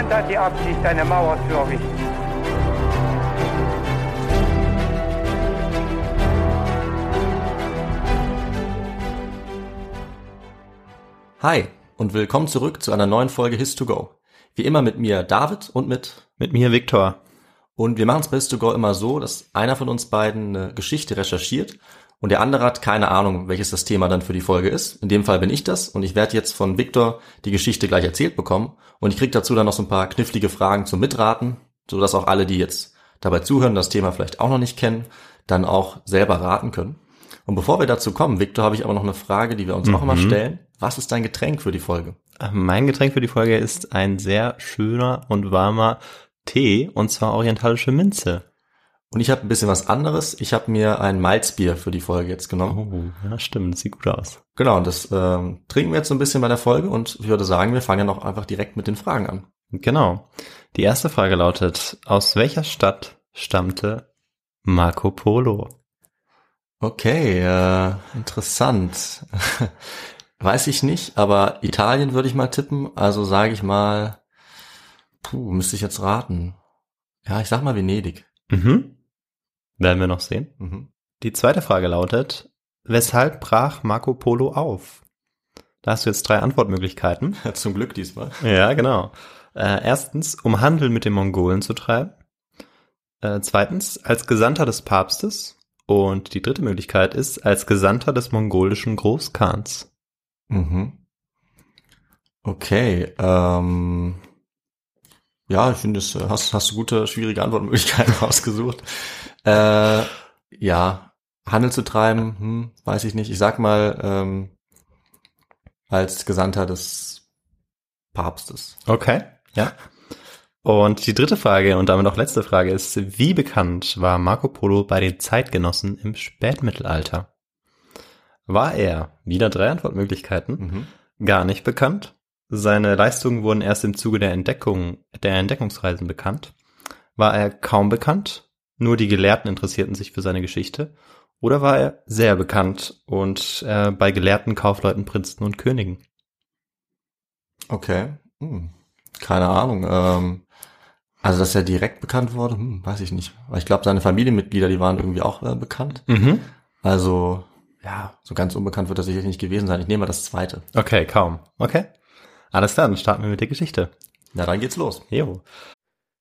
Niemand hat die Absicht, eine Mauer zu errichten. Hi und willkommen zurück zu einer neuen Folge His2Go. Wie immer mit mir David und mit Mit mir Viktor. Und wir machen es bei His2Go immer so, dass einer von uns beiden eine Geschichte recherchiert und der andere hat keine Ahnung, welches das Thema dann für die Folge ist. In dem Fall bin ich das und ich werde jetzt von Victor die Geschichte gleich erzählt bekommen und ich krieg dazu dann noch so ein paar knifflige Fragen zum Mitraten, sodass auch alle, die jetzt dabei zuhören, das Thema vielleicht auch noch nicht kennen, dann auch selber raten können. Und bevor wir dazu kommen, Victor, habe ich aber noch eine Frage, die wir uns auch immer stellen. Was ist dein Getränk für die Folge? Mein Getränk für die Folge ist ein sehr schöner und warmer Tee und zwar orientalische Minze. Und ich habe ein bisschen was anderes. Ich habe mir ein Malzbier für die Folge jetzt genommen. Oh, ja, stimmt, sieht gut aus. Genau, und das ähm, trinken wir jetzt so ein bisschen bei der Folge und ich würde sagen, wir fangen ja noch einfach direkt mit den Fragen an. Genau. Die erste Frage lautet, aus welcher Stadt stammte Marco Polo? Okay, äh, interessant. Weiß ich nicht, aber Italien würde ich mal tippen. Also sage ich mal, puh, müsste ich jetzt raten. Ja, ich sag mal Venedig. Mhm. Werden wir noch sehen. Mhm. Die zweite Frage lautet, weshalb brach Marco Polo auf? Da hast du jetzt drei Antwortmöglichkeiten. Zum Glück diesmal. Ja, genau. Äh, erstens, um Handel mit den Mongolen zu treiben. Äh, zweitens, als Gesandter des Papstes. Und die dritte Möglichkeit ist, als Gesandter des mongolischen Großkhans. Mhm. Okay, ähm, ja, ich finde, äh, hast, hast du gute, schwierige Antwortmöglichkeiten rausgesucht. Äh, ja, Handel zu treiben, hm, weiß ich nicht. Ich sag mal, ähm, als Gesandter des Papstes. Okay, ja. Und die dritte Frage und damit auch letzte Frage ist, wie bekannt war Marco Polo bei den Zeitgenossen im Spätmittelalter? War er, wieder drei Antwortmöglichkeiten, Mhm. gar nicht bekannt? Seine Leistungen wurden erst im Zuge der Entdeckung, der Entdeckungsreisen bekannt. War er kaum bekannt? Nur die Gelehrten interessierten sich für seine Geschichte. Oder war er sehr bekannt und äh, bei Gelehrten, Kaufleuten, Prinzen und Königen? Okay, hm. keine Ahnung. Ähm, also, dass er direkt bekannt wurde, hm, weiß ich nicht. Weil ich glaube, seine Familienmitglieder, die waren irgendwie auch äh, bekannt. Mhm. Also, ja, so ganz unbekannt wird er sicherlich nicht gewesen sein. Ich nehme mal das zweite. Okay, kaum. Okay. Alles klar, dann starten wir mit der Geschichte. Na, dann geht's los. Jo.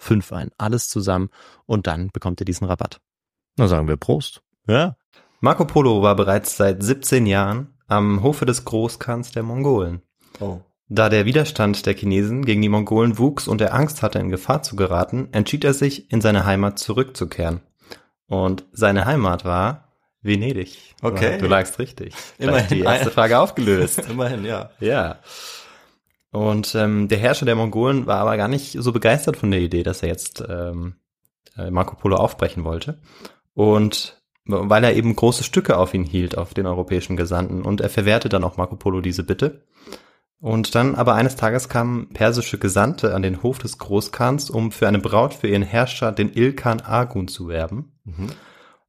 fünf ein. Alles zusammen und dann bekommt ihr diesen Rabatt. Na sagen wir Prost. Ja. Marco Polo war bereits seit 17 Jahren am Hofe des Großkhans der Mongolen. Oh. Da der Widerstand der Chinesen gegen die Mongolen wuchs und er Angst hatte, in Gefahr zu geraten, entschied er sich, in seine Heimat zurückzukehren. Und seine Heimat war Venedig. Okay. Du lagst richtig. Immerhin. Die erste Frage aufgelöst. Immerhin, ja. Ja. Und ähm, der Herrscher der Mongolen war aber gar nicht so begeistert von der Idee, dass er jetzt ähm, äh, Marco Polo aufbrechen wollte. Und weil er eben große Stücke auf ihn hielt, auf den europäischen Gesandten. Und er verwehrte dann auch Marco Polo diese Bitte. Und dann aber eines Tages kamen persische Gesandte an den Hof des Großkhans, um für eine Braut für ihren Herrscher, den Ilkan Agun, zu werben. Mhm.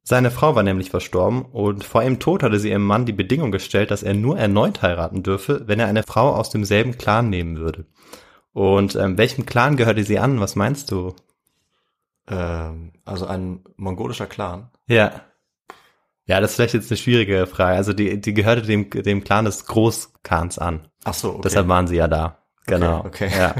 Seine Frau war nämlich verstorben und vor ihrem Tod hatte sie ihrem Mann die Bedingung gestellt, dass er nur erneut heiraten dürfe, wenn er eine Frau aus demselben Clan nehmen würde. Und ähm, welchem Clan gehörte sie an? Was meinst du? Ähm, also ein mongolischer Clan. Ja. Ja, das ist vielleicht jetzt eine schwierige Frage. Also die, die gehörte dem, dem Clan des Großkhans an. Ach so, okay. Deshalb waren sie ja da. Genau. Okay. okay. Ja.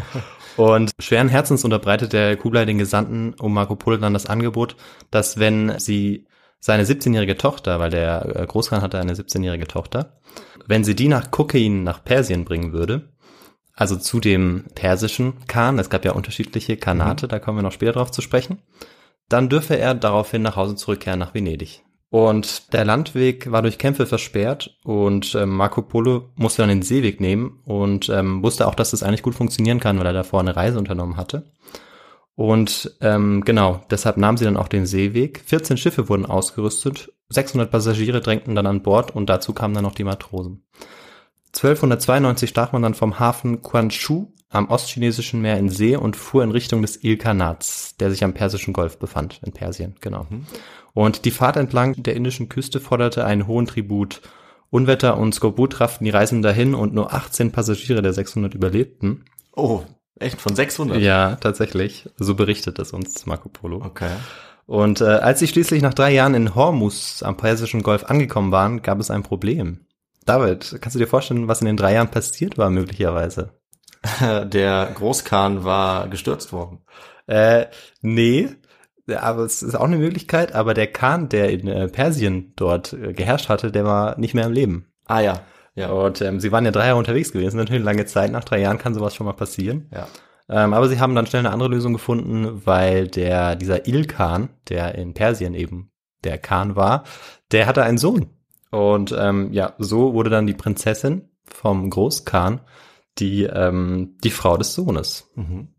Und schweren Herzens unterbreitet der Kublai den Gesandten um Marco Polo dann das Angebot, dass wenn sie seine 17-jährige Tochter, weil der äh, Großkhan hatte eine 17-jährige Tochter, wenn sie die nach Kokain nach Persien bringen würde, also zu dem persischen Khan, es gab ja unterschiedliche Khanate, mhm. da kommen wir noch später drauf zu sprechen, dann dürfe er daraufhin nach Hause zurückkehren nach Venedig. Und der Landweg war durch Kämpfe versperrt und ähm, Marco Polo musste dann den Seeweg nehmen und ähm, wusste auch, dass das eigentlich gut funktionieren kann, weil er davor eine Reise unternommen hatte. Und ähm, genau, deshalb nahmen sie dann auch den Seeweg. 14 Schiffe wurden ausgerüstet, 600 Passagiere drängten dann an Bord und dazu kamen dann noch die Matrosen. 1292 stach man dann vom Hafen Quanchu am ostchinesischen Meer in See und fuhr in Richtung des Ilkhanats, der sich am Persischen Golf befand, in Persien, genau. Mhm. Und die Fahrt entlang der indischen Küste forderte einen hohen Tribut. Unwetter und Skorbut rafften die Reisenden dahin und nur 18 Passagiere der 600 überlebten. Oh, Echt von 600? Ja, tatsächlich. So berichtet es uns Marco Polo. Okay. Und äh, als sie schließlich nach drei Jahren in Hormuz am Persischen Golf angekommen waren, gab es ein Problem. David, kannst du dir vorstellen, was in den drei Jahren passiert war möglicherweise? Der Großkhan war gestürzt worden. Äh, nee, aber es ist auch eine Möglichkeit, aber der Khan, der in äh, Persien dort äh, geherrscht hatte, der war nicht mehr im Leben. Ah ja. Ja. Und ähm, sie waren ja drei Jahre unterwegs gewesen, natürlich eine lange Zeit. Nach drei Jahren kann sowas schon mal passieren. Ja. Ähm, aber sie haben dann schnell eine andere Lösung gefunden, weil der, dieser Ilkan, der in Persien eben der Khan war, der hatte einen Sohn. Und ähm, ja, so wurde dann die Prinzessin vom Großkhan die, ähm, die Frau des Sohnes. Mhm.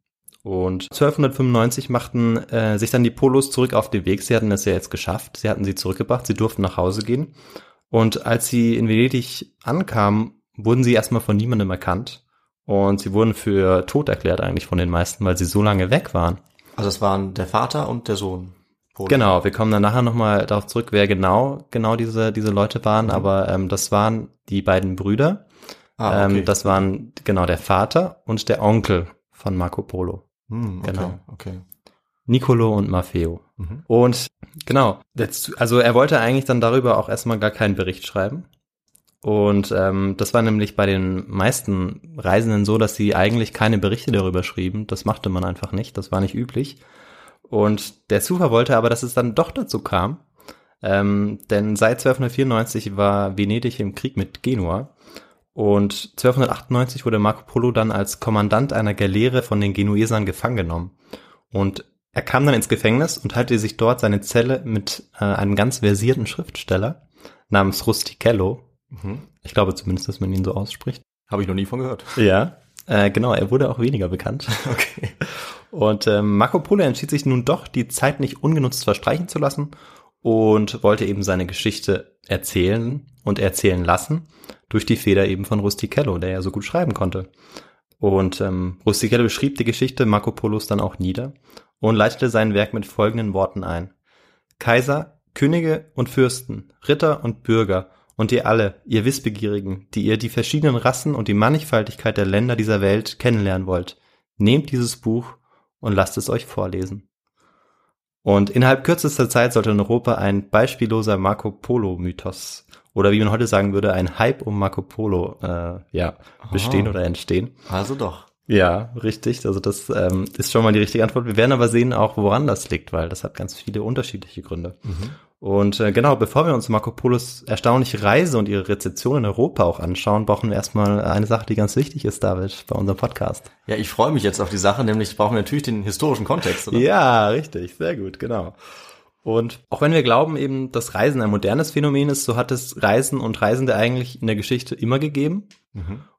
Und 1295 machten äh, sich dann die Polos zurück auf den Weg. Sie hatten es ja jetzt geschafft. Sie hatten sie zurückgebracht. Sie durften nach Hause gehen. Und als sie in Venedig ankamen, wurden sie erstmal von niemandem erkannt. Und sie wurden für tot erklärt eigentlich von den meisten, weil sie so lange weg waren. Also es waren der Vater und der Sohn. Polo. Genau, wir kommen dann nachher nochmal darauf zurück, wer genau genau diese, diese Leute waren, Mhm. aber ähm, das waren die beiden Brüder. Ah, okay. ähm, das waren genau der Vater und der Onkel von Marco Polo. Hm, okay, genau. Okay. Nicolo und Maffeo. Mhm. Und genau, jetzt, also er wollte eigentlich dann darüber auch erstmal gar keinen Bericht schreiben. Und ähm, das war nämlich bei den meisten Reisenden so, dass sie eigentlich keine Berichte darüber schrieben. Das machte man einfach nicht, das war nicht üblich. Und der Zufall wollte aber, dass es dann doch dazu kam. Ähm, denn seit 1294 war Venedig im Krieg mit Genua. Und 1298 wurde Marco Polo dann als Kommandant einer Galeere von den Genuesern gefangen genommen. Und er kam dann ins Gefängnis und teilte sich dort seine Zelle mit äh, einem ganz versierten Schriftsteller namens Rustichello. Mhm. Ich glaube zumindest, dass man ihn so ausspricht. Habe ich noch nie von gehört. Ja. Äh, genau, er wurde auch weniger bekannt. Okay. Und ähm, Marco Polo entschied sich nun doch, die Zeit nicht ungenutzt verstreichen zu lassen und wollte eben seine Geschichte erzählen und erzählen lassen durch die Feder eben von Rustichello, der ja so gut schreiben konnte. Und ähm, Rustichello schrieb die Geschichte Marco Polos dann auch nieder und leitete sein Werk mit folgenden Worten ein. Kaiser, Könige und Fürsten, Ritter und Bürger und ihr alle, ihr Wissbegierigen, die ihr die verschiedenen Rassen und die Mannigfaltigkeit der Länder dieser Welt kennenlernen wollt, nehmt dieses Buch und lasst es euch vorlesen. Und innerhalb kürzester Zeit sollte in Europa ein beispielloser Marco Polo-Mythos oder wie man heute sagen würde, ein Hype um Marco Polo äh, ja, bestehen Aha. oder entstehen. Also doch. Ja, richtig. Also das ähm, ist schon mal die richtige Antwort. Wir werden aber sehen auch, woran das liegt, weil das hat ganz viele unterschiedliche Gründe. Und äh, genau, bevor wir uns Marco Polos erstaunliche Reise und ihre Rezeption in Europa auch anschauen, brauchen wir erstmal eine Sache, die ganz wichtig ist, David, bei unserem Podcast. Ja, ich freue mich jetzt auf die Sache, nämlich brauchen wir natürlich den historischen Kontext, oder? Ja, richtig, sehr gut, genau. Und auch wenn wir glauben eben, dass Reisen ein modernes Phänomen ist, so hat es Reisen und Reisende eigentlich in der Geschichte immer gegeben.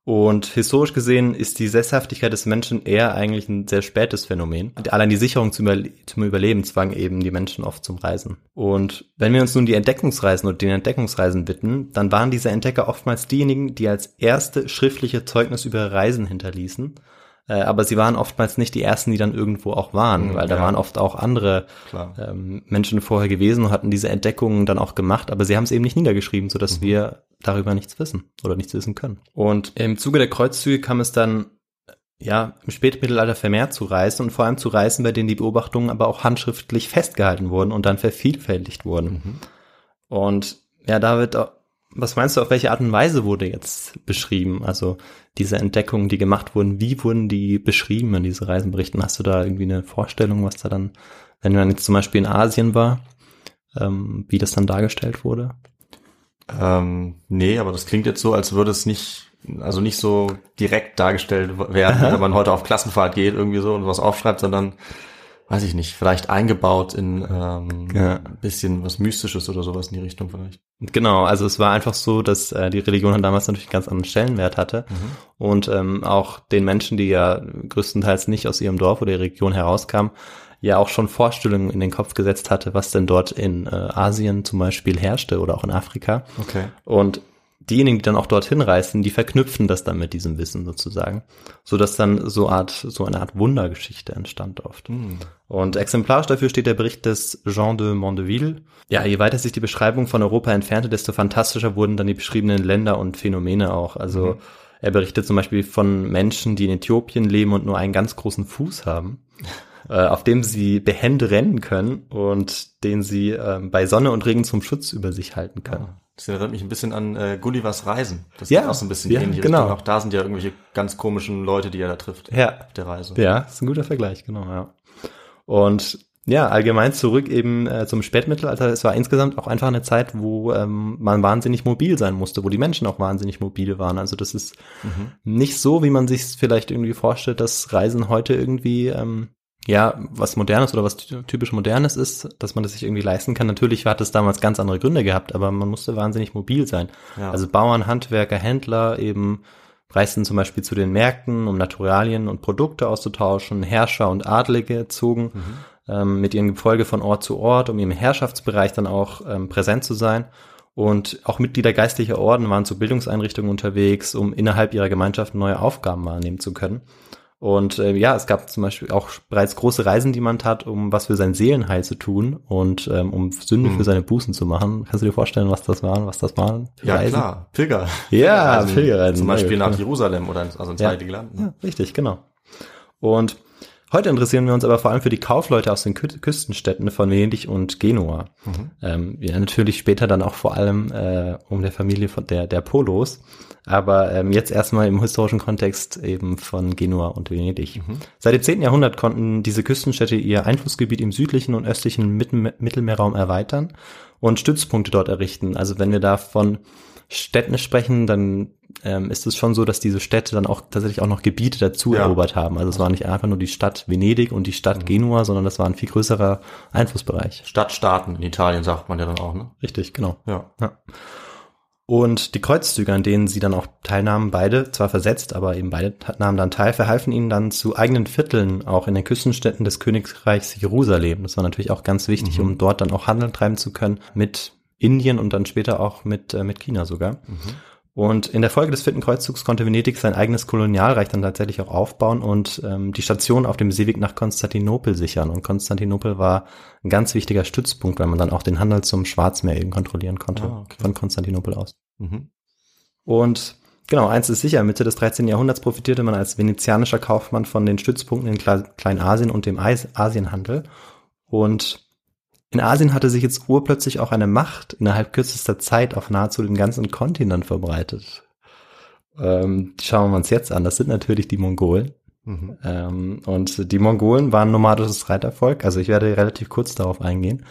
Und historisch gesehen ist die Sesshaftigkeit des Menschen eher eigentlich ein sehr spätes Phänomen. Allein die Sicherung zum, Überle zum Überleben zwang eben die Menschen oft zum Reisen. Und wenn wir uns nun die Entdeckungsreisen und den Entdeckungsreisen widmen, dann waren diese Entdecker oftmals diejenigen, die als erste schriftliche Zeugnis über Reisen hinterließen. Äh, aber sie waren oftmals nicht die ersten, die dann irgendwo auch waren, Mhm, weil da ja. waren oft auch andere ähm, Menschen vorher gewesen und hatten diese Entdeckungen dann auch gemacht, aber sie haben es eben nicht niedergeschrieben, sodass wir darüber nichts wissen oder nichts wissen können. Und im Zuge der Kreuzzüge kam es dann ja im Spätmittelalter vermehrt zu Reisen und vor allem zu Reisen, bei denen die Beobachtungen aber auch handschriftlich festgehalten wurden und dann vervielfältigt wurden. Und ja, David, was meinst du, auf welche Art und Weise wurde jetzt beschrieben? Also diese Entdeckungen, die gemacht wurden, wie wurden die beschrieben in diese Reisenberichten? Hast du da irgendwie eine Vorstellung, was da dann, wenn man jetzt zum Beispiel in Asien war, ähm, wie das dann dargestellt wurde? Ähm, nee, aber das klingt jetzt so, als würde es nicht, also nicht so direkt dargestellt werden, wenn man heute auf Klassenfahrt geht irgendwie so und was aufschreibt, sondern weiß ich nicht, vielleicht eingebaut in ähm, Ja. ein bisschen was Mystisches oder sowas in die Richtung vielleicht. Genau, also es war einfach so, dass äh, die Religion damals natürlich einen ganz anderen Stellenwert hatte und ähm, auch den Menschen, die ja größtenteils nicht aus ihrem Dorf oder ihrer Region herauskamen, ja auch schon Vorstellungen in den Kopf gesetzt hatte, was denn dort in äh, Asien zum Beispiel herrschte oder auch in Afrika. Okay. Und diejenigen, die dann auch dorthin reisen, die verknüpfen das dann mit diesem Wissen sozusagen, so dass dann so Art so eine Art Wundergeschichte entstand oft. Und exemplarisch dafür steht der Bericht des Jean de Mondeville. Ja, je weiter sich die Beschreibung von Europa entfernte, desto fantastischer wurden dann die beschriebenen Länder und Phänomene auch. Also er berichtet zum Beispiel von Menschen, die in Äthiopien leben und nur einen ganz großen Fuß haben. Äh, auf dem sie behende rennen können und den sie ähm, bei Sonne und Regen zum Schutz über sich halten können. Das erinnert mich ein bisschen an äh, Gullivers Reisen. Das Ja, ist auch so ein bisschen ja, ähnlich. genau. Auch da sind ja irgendwelche ganz komischen Leute, die er da trifft Ja. auf der Reise. Ja, ist ein guter Vergleich, genau, ja. Und ja, allgemein zurück eben äh, zum Spätmittelalter. Es war insgesamt auch einfach eine Zeit, wo ähm, man wahnsinnig mobil sein musste, wo die Menschen auch wahnsinnig mobil waren. Also das ist nicht so, wie man sich vielleicht irgendwie vorstellt, dass Reisen heute irgendwie ähm, ja was Modernes oder was ty- typisch Modernes ist, dass man das sich irgendwie leisten kann. Natürlich hat es damals ganz andere Gründe gehabt, aber man musste wahnsinnig mobil sein. Ja. Also Bauern, Handwerker, Händler eben reisten zum Beispiel zu den Märkten, um Naturalien und Produkte auszutauschen. Herrscher und Adlige zogen ähm, mit ihrem Gefolge von Ort zu Ort, um im Herrschaftsbereich dann auch ähm, präsent zu sein. Und auch Mitglieder geistlicher Orden waren zu Bildungseinrichtungen unterwegs, um innerhalb ihrer Gemeinschaft neue Aufgaben wahrnehmen zu können. Und äh, ja, es gab zum Beispiel auch bereits große Reisen, die man tat, um was für sein Seelenheil zu tun und ähm, um Sünde Mhm. für seine Bußen zu machen. Kannst du dir vorstellen, was das waren, was das waren? Ja, Reisen? klar. Pilger. Ja, Also Pilgerreisen. Zum Beispiel Ja, nach ja. Jerusalem oder ins, also ins Ja. Heilige Land. ne? Ja, richtig, genau. Und heute interessieren wir uns aber vor allem für die Kaufleute aus den Kü Küstenstädten von Venedig und Genua. Ähm, ja, natürlich später dann auch vor allem äh, um der Familie von der, der Polos. Aber ähm, jetzt erstmal im historischen Kontext eben von Genua und Venedig. Seit dem 10. Jahrhundert konnten diese Küstenstädte ihr Einflussgebiet im südlichen und östlichen Mittelmeerraum erweitern und Stützpunkte dort errichten. Also wenn wir da von Städten sprechen, dann ähm, ist es schon so, dass diese Städte dann auch tatsächlich auch noch Gebiete dazu Ja. erobert haben. Also es war nicht einfach nur die Stadt Venedig und die Stadt Genua, sondern das war ein viel größerer Einflussbereich. Stadtstaaten in Italien sagt man ja dann auch, ne? Richtig, genau. Ja. Ja. Und die Kreuzzüge, an denen sie dann auch teilnahmen, beide, zwar versetzt, aber eben beide nahmen dann teil, verhalfen ihnen dann zu eigenen Vierteln auch in den Küstenstädten des Königreichs Jerusalem. Das war natürlich auch ganz wichtig, um dort dann auch Handel treiben zu können mit Indien und dann später auch mit, äh, mit China sogar. Und in der Folge des vierten Kreuzzugs konnte Venedig sein eigenes Kolonialreich dann tatsächlich auch aufbauen und ähm, die Station auf dem Seeweg nach Konstantinopel sichern. Und Konstantinopel war ein ganz wichtiger Stützpunkt, weil man dann auch den Handel zum Schwarzmeer eben kontrollieren konnte Ah, okay. von Konstantinopel aus. Mhm. Und genau, eins ist sicher, Mitte des 13. Jahrhunderts profitierte man als venezianischer Kaufmann von den Stützpunkten in Kle- Kleinasien und dem Asienhandel. Und in Asien hatte sich jetzt urplötzlich auch eine Macht innerhalb kürzester Zeit auf nahezu den ganzen Kontinent verbreitet. Ähm, schauen wir uns jetzt an. Das sind natürlich die Mongolen. Mhm. Ähm, und die Mongolen waren nomadisches Reitervolk. Also ich werde relativ kurz darauf eingehen,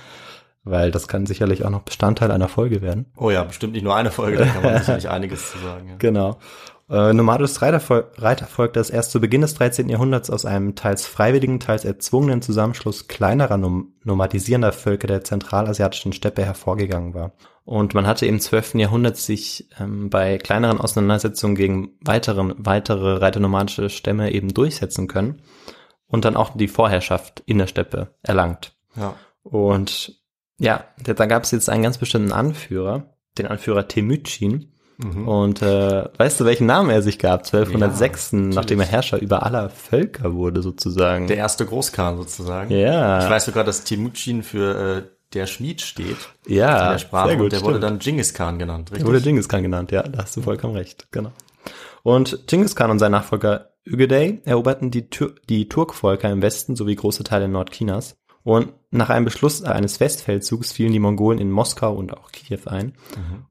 weil das kann sicherlich auch noch Bestandteil einer Folge werden. Oh ja, bestimmt nicht nur eine Folge, da kann man sicherlich einiges zu sagen. Ja. Genau. Äh, nomadisches Reitervolk, Reitervolk, das erst zu Beginn des 13. Jahrhunderts aus einem teils freiwilligen, teils erzwungenen Zusammenschluss kleinerer nom nomadisierender Völker der zentralasiatischen Steppe hervorgegangen war. Und man hatte im 12. Jahrhundert sich ähm, bei kleineren Auseinandersetzungen gegen weiteren, weitere reiternomadische Stämme eben durchsetzen können und dann auch die Vorherrschaft in der Steppe erlangt. Ja. Und ja, da gab es jetzt einen ganz bestimmten Anführer, den Anführer Temücin. Mhm. Und äh, weißt du, welchen Namen er sich gab? 1206, Ja, nachdem er Herrscher über aller Völker wurde, sozusagen. Der erste Großkhan sozusagen. ja, Ich weiß sogar, dass Timucin für äh, der Schmied steht ja, in der Sprache sehr gut, und der wurde stimmt. dann Genghis Khan genannt, richtig? wurde Genghis Khan genannt, ja, da hast du vollkommen recht, genau. Und Genghis Khan und sein Nachfolger Ügedei eroberten die, Tür die Turkvölker im Westen sowie große Teile Nordchinas. Und nach einem Beschluss eines Westfeldzugs fielen die Mongolen in Moskau und auch Kiew ein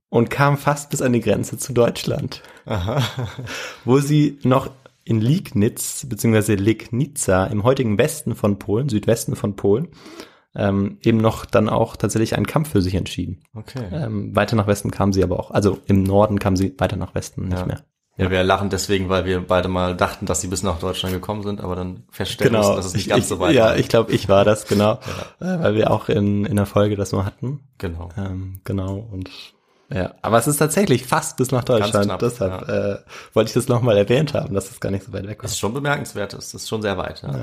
und kamen fast bis an die Grenze zu Deutschland, Aha. wo sie noch in Liegnitz bzw. Legnica im heutigen Westen von Polen, Südwesten von Polen, ähm, eben noch dann auch tatsächlich einen Kampf für sich entschieden. Okay. Ähm, weiter nach Westen kamen sie aber auch, also im Norden kamen sie weiter nach Westen nicht Ja. mehr. Ja, wir lachen deswegen, weil wir beide mal dachten, dass sie bis nach Deutschland gekommen sind, aber dann feststellen mussten, dass es nicht Genau. Ich- ganz so weit Ja, war. ich glaube, ich war das, genau. Äh, weil wir auch in, in der Folge das mal hatten. Genau. Ähm, genau, und ja, aber es ist tatsächlich fast bis nach Deutschland. knapp, Deshalb äh, wollte ich das nochmal erwähnt haben, dass es gar nicht so weit weg war. Das ist schon bemerkenswert, das ist schon sehr weit. Ja.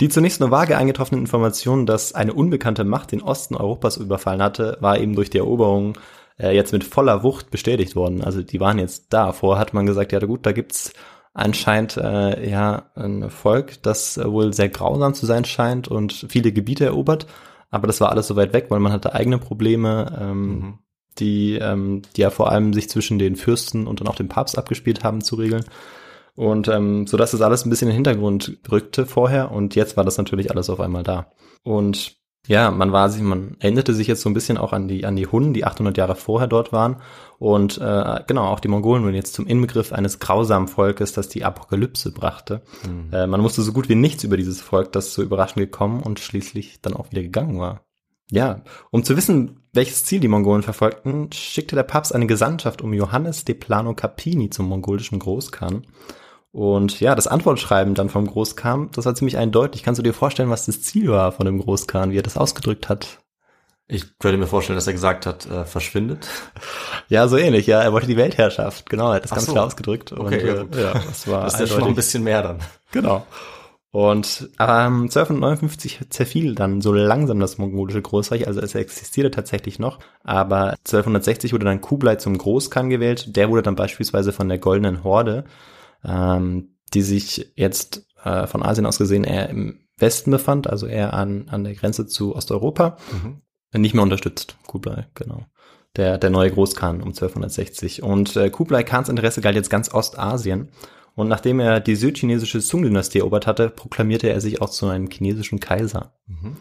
Die zunächst nur vage eingetroffenen Informationen, dass eine unbekannte Macht den Osten Europas überfallen hatte, war eben durch die Eroberung äh, jetzt mit voller Wucht bestätigt worden. Also die waren jetzt da. Vorher hat man gesagt, ja gut, da gibt's anscheinend äh, ja ein Volk, das äh, wohl sehr grausam zu sein scheint und viele Gebiete erobert. Aber das war alles so weit weg, weil man hatte eigene Probleme, ähm, Mhm. die, ähm, die ja vor allem sich zwischen den Fürsten und dann auch dem Papst abgespielt haben zu regeln. Und ähm, so dass das alles ein bisschen in den Hintergrund rückte vorher und jetzt war das natürlich alles auf einmal da. Und ja, man war sich, man erinnerte sich jetzt so ein bisschen auch an die an die Hunnen, die 800 Jahre vorher dort waren und äh, genau auch die Mongolen wurden jetzt zum Inbegriff eines grausamen Volkes, das die Apokalypse brachte. Äh, man wusste so gut wie nichts über dieses Volk, das so überraschend gekommen und schließlich dann auch wieder gegangen war. Ja, um zu wissen, welches Ziel die Mongolen verfolgten, schickte der Papst eine Gesandtschaft um Johannes de Plano Capini zum mongolischen Großkhan. Und ja, das Antwortschreiben dann vom Großkhan, das war ziemlich eindeutig. Kannst du dir vorstellen, was das Ziel war von dem Großkhan, wie er das ausgedrückt hat? Ich könnte mir vorstellen, dass er gesagt hat, äh, verschwindet. Ja, so ähnlich, ja. Er wollte die Weltherrschaft, genau, er hat das Ach ganz so. klar ausgedrückt. Okay, und, ja, äh, gut. ja, das war Das ist ja schon noch ein bisschen mehr dann. Genau. Und ähm, 1259 zerfiel dann so langsam das mongolische Großreich, also es existierte tatsächlich noch, aber 1260 wurde dann Kublai zum Großkhan gewählt. Der wurde dann beispielsweise von der Goldenen Horde, ähm, die sich jetzt äh, von Asien aus gesehen eher im Westen befand, also eher an, an der Grenze zu Osteuropa, Mhm. nicht mehr unterstützt, Kublai, genau. Der, der neue Großkhan um 1260. Und äh, Kublai Khans Interesse galt jetzt ganz Ostasien. Und nachdem er die südchinesische Sung-Dynastie erobert hatte, proklamierte er sich auch zu einem chinesischen Kaiser. Mhm.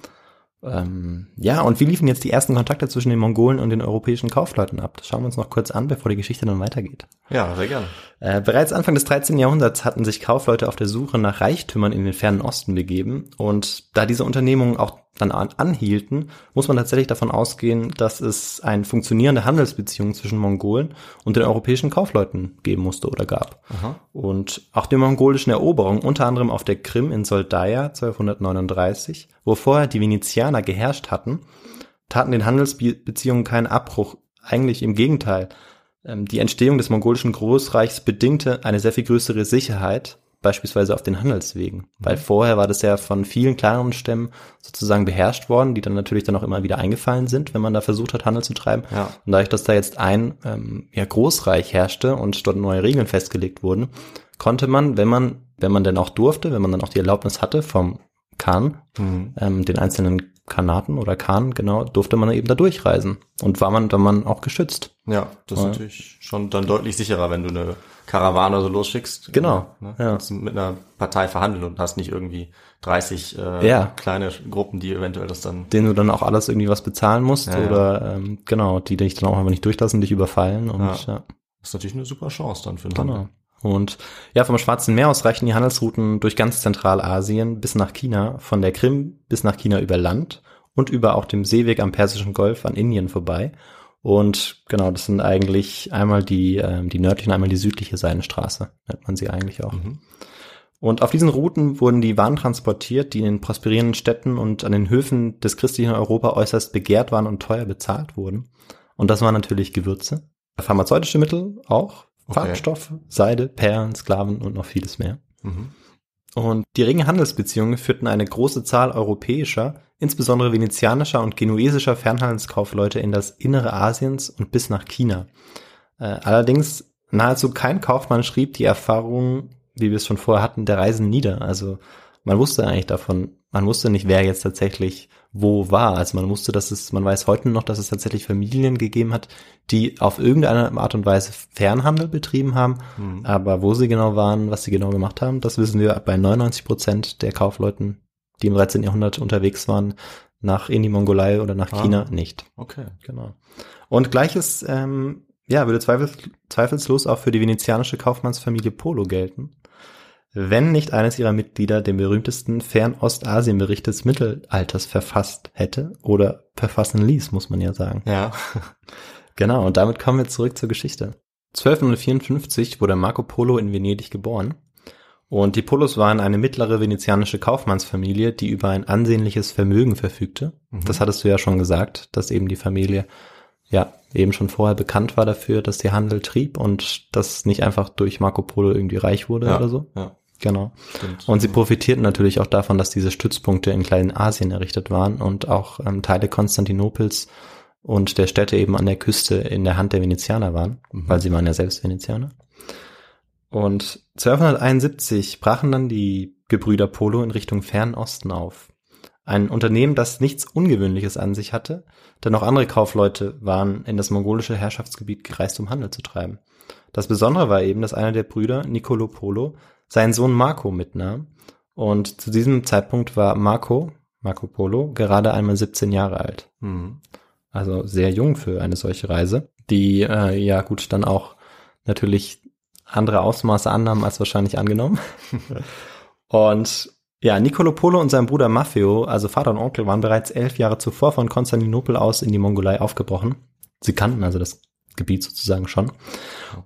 Ähm, ja, und wie liefen jetzt die ersten Kontakte zwischen den Mongolen und den europäischen Kaufleuten ab? Das schauen wir uns noch kurz an, bevor die Geschichte dann weitergeht. Ja, sehr gerne. Äh, bereits Anfang des 13. Jahrhunderts hatten sich Kaufleute auf der Suche nach Reichtümern in den fernen Osten begeben. Und da diese Unternehmungen auch dann an, anhielten, muss man tatsächlich davon ausgehen, dass es eine funktionierende Handelsbeziehung zwischen Mongolen und den europäischen Kaufleuten geben musste oder gab. Aha. Und auch die mongolischen Eroberungen, unter anderem auf der Krim in Soldaia 1239, wo vorher die Venezianer geherrscht hatten, taten den Handelsbeziehungen keinen Abbruch. Eigentlich im Gegenteil. Ähm, Die Entstehung des mongolischen Großreichs bedingte eine sehr viel größere Sicherheit, beispielsweise auf den Handelswegen. Weil vorher war das ja von vielen kleineren Stämmen sozusagen beherrscht worden, die dann natürlich dann auch immer wieder eingefallen sind, wenn man da versucht hat, Handel zu treiben. Ja. Und dadurch, dass da jetzt ein ähm, ja, Großreich herrschte und dort neue Regeln festgelegt wurden, konnte man, wenn man, wenn man denn auch durfte, wenn man dann auch die Erlaubnis hatte vom Khan, Mhm. ähm, den einzelnen Kanaten oder Khan, genau, durfte man eben da durchreisen. Und war man dann man auch geschützt. Ja, das ist natürlich schon dann deutlich sicherer, wenn du eine Karawane oder so losschickst. Genau, Ne? ja. Kannst mit einer Partei verhandeln und hast nicht irgendwie 30 äh, Ja. kleine Gruppen, die eventuell das dann. denen du dann auch alles irgendwie was bezahlen musst Ja, ja. oder ähm, genau, die dich dann auch einfach nicht durchlassen, dich überfallen und Ja. ja. Das ist natürlich eine super Chance dann für den Genau. Handel. Und ja, vom Schwarzen Meer aus reichen die Handelsrouten durch ganz Zentralasien bis nach China, von der Krim bis nach China über Land und über auch dem Seeweg am Persischen Golf an Indien vorbei. Und genau, das sind eigentlich einmal die, ähm, die nördliche und einmal die südliche Seidenstraße, nennt man sie eigentlich auch. Mhm. Und auf diesen Routen wurden die Waren transportiert, die in den prosperierenden Städten und an den Höfen des christlichen Europa äußerst begehrt waren und teuer bezahlt wurden. Und das waren natürlich Gewürze, pharmazeutische Mittel auch, Okay. Farbstoffe, Seide, Perlen, Sklaven und noch vieles mehr. Mhm. Und die regen Handelsbeziehungen führten eine große Zahl europäischer, insbesondere venezianischer und genuesischer Fernhandelskaufleute in das Innere Asiens und bis nach China. Äh, allerdings nahezu kein Kaufmann schrieb die Erfahrungen, wie wir es schon vorher hatten, der Reisen nieder. Also man wusste eigentlich davon, man wusste nicht, wer jetzt tatsächlich wo war. Also man wusste, dass es, man weiß heute noch, dass es tatsächlich Familien gegeben hat, die auf irgendeine Art und Weise Fernhandel betrieben haben. Mhm. Aber wo sie genau waren, was sie genau gemacht haben, das wissen wir bei 99 Prozent der Kaufleuten, die im 13. Jahrhundert unterwegs waren, nach in die Mongolei oder nach Ah. China nicht. Okay. Genau. Und gleiches, ähm, ja, würde zweifels, zweifelslos auch für die venezianische Kaufmannsfamilie Polo gelten. Wenn nicht eines ihrer Mitglieder den berühmtesten Fernostasien-Bericht des Mittelalters verfasst hätte oder verfassen ließ, muss man ja sagen. Ja. Genau, und damit kommen wir zurück zur Geschichte. 1254 wurde Marco Polo in Venedig geboren. Und die Polos waren eine mittlere venezianische Kaufmannsfamilie, die über ein ansehnliches Vermögen verfügte. Mhm. Das hattest du ja schon gesagt, dass eben die Familie ja eben schon vorher bekannt war dafür, dass sie Handel trieb und das nicht einfach durch Marco Polo irgendwie reich wurde Ja. oder so. Ja. Genau. Stimmt. Und sie profitierten natürlich auch davon, dass diese Stützpunkte in Kleinasien errichtet waren und auch ähm, Teile Konstantinopels und der Städte eben an der Küste in der Hand der Venezianer waren, Mhm. weil sie waren ja selbst Venezianer. Und 1271 brachen dann die Gebrüder Polo in Richtung Fernen Osten auf. Ein Unternehmen, das nichts Ungewöhnliches an sich hatte, denn auch andere Kaufleute waren in das mongolische Herrschaftsgebiet gereist, um Handel zu treiben. Das Besondere war eben, dass einer der Brüder, Nicolo Polo, seinen Sohn Marco mitnahm. Und zu diesem Zeitpunkt war Marco, Marco Polo, gerade einmal 17 Jahre alt. Mhm. Also sehr jung für eine solche Reise, die äh, ja gut dann auch natürlich andere Ausmaße annahmen als wahrscheinlich angenommen. und ja, Nicolo Polo und sein Bruder Maffeo, also Vater und Onkel, waren bereits elf Jahre zuvor von Konstantinopel aus in die Mongolei aufgebrochen. Sie kannten also das Gebiet sozusagen schon.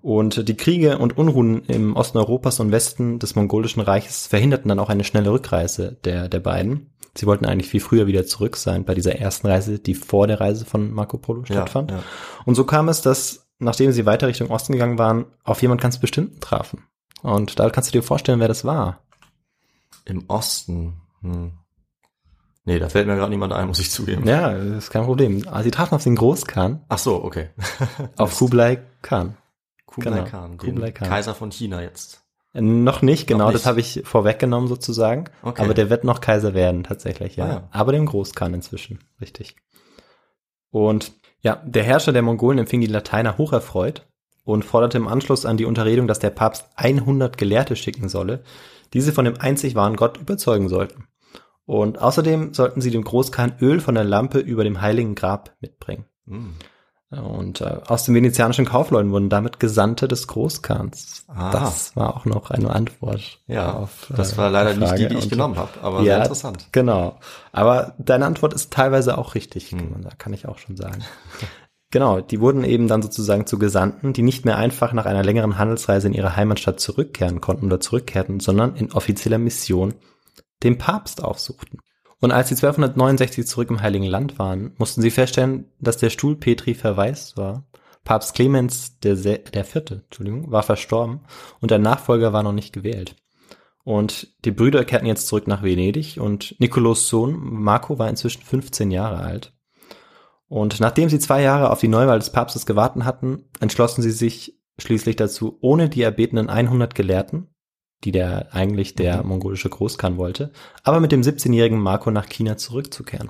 Und die Kriege und Unruhen im Osten Europas und Westen des mongolischen Reiches verhinderten dann auch eine schnelle Rückreise der, der beiden. Sie wollten eigentlich viel früher wieder zurück sein bei dieser ersten Reise, die vor der Reise von Marco Polo Ja, stattfand. ja. Und so kam es, dass, nachdem sie weiter Richtung Osten gegangen waren, auf jemand ganz bestimmten trafen. Und da kannst du dir vorstellen, wer das war. Im Osten. Hm. Nee, da fällt mir gerade niemand ein, muss ich zugeben. Ja, ist kein Problem. Aber sie trafen auf den Großkhan, Ach so, okay. auf Kublai Khan. Kublai genau, Khan, Kublai Khan. Kaiser von China jetzt. Noch nicht, genau, nicht. das habe ich vorweggenommen sozusagen. Okay. Aber der wird noch Kaiser werden, tatsächlich, ja. Ah, ja. Aber dem Großkhan inzwischen, richtig. Und ja, der Herrscher der Mongolen empfing die Lateiner hocherfreut und forderte im Anschluss an die Unterredung, dass der Papst 100 Gelehrte schicken solle, diese von dem einzig wahren Gott überzeugen sollten. Und außerdem sollten sie dem Großkhan Öl von der Lampe über dem heiligen Grab mitbringen. Hm. Und äh, aus den venezianischen Kaufleuten wurden damit Gesandte des Großkhans. Ah. Das war auch noch eine Antwort. Ja, auf, das äh, war leider die nicht die, Frage. die ich Und- genommen habe, aber ja, sehr interessant. Genau. Aber deine Antwort ist teilweise auch richtig, Hm. man, kann ich auch schon sagen. genau, die wurden eben dann sozusagen zu Gesandten, die nicht mehr einfach nach einer längeren Handelsreise in ihre Heimatstadt zurückkehren konnten oder zurückkehrten, sondern in offizieller Mission den Papst aufsuchten. Und als sie 1269 zurück im Heiligen Land waren, mussten sie feststellen, dass der Stuhl Petri verwaist war. Papst Clemens der, Se der Vierte, Entschuldigung, war verstorben und der Nachfolger war noch nicht gewählt. Und die Brüder kehrten jetzt zurück nach Venedig und Nicolos Sohn Marco war inzwischen 15 Jahre alt. Und nachdem sie zwei Jahre auf die Neuwahl des Papstes gewartet hatten, entschlossen sie sich schließlich dazu, ohne die erbetenen 100 Gelehrten, die der eigentlich der mongolische Großkhan wollte, aber mit dem 17-jährigen Marco nach China zurückzukehren.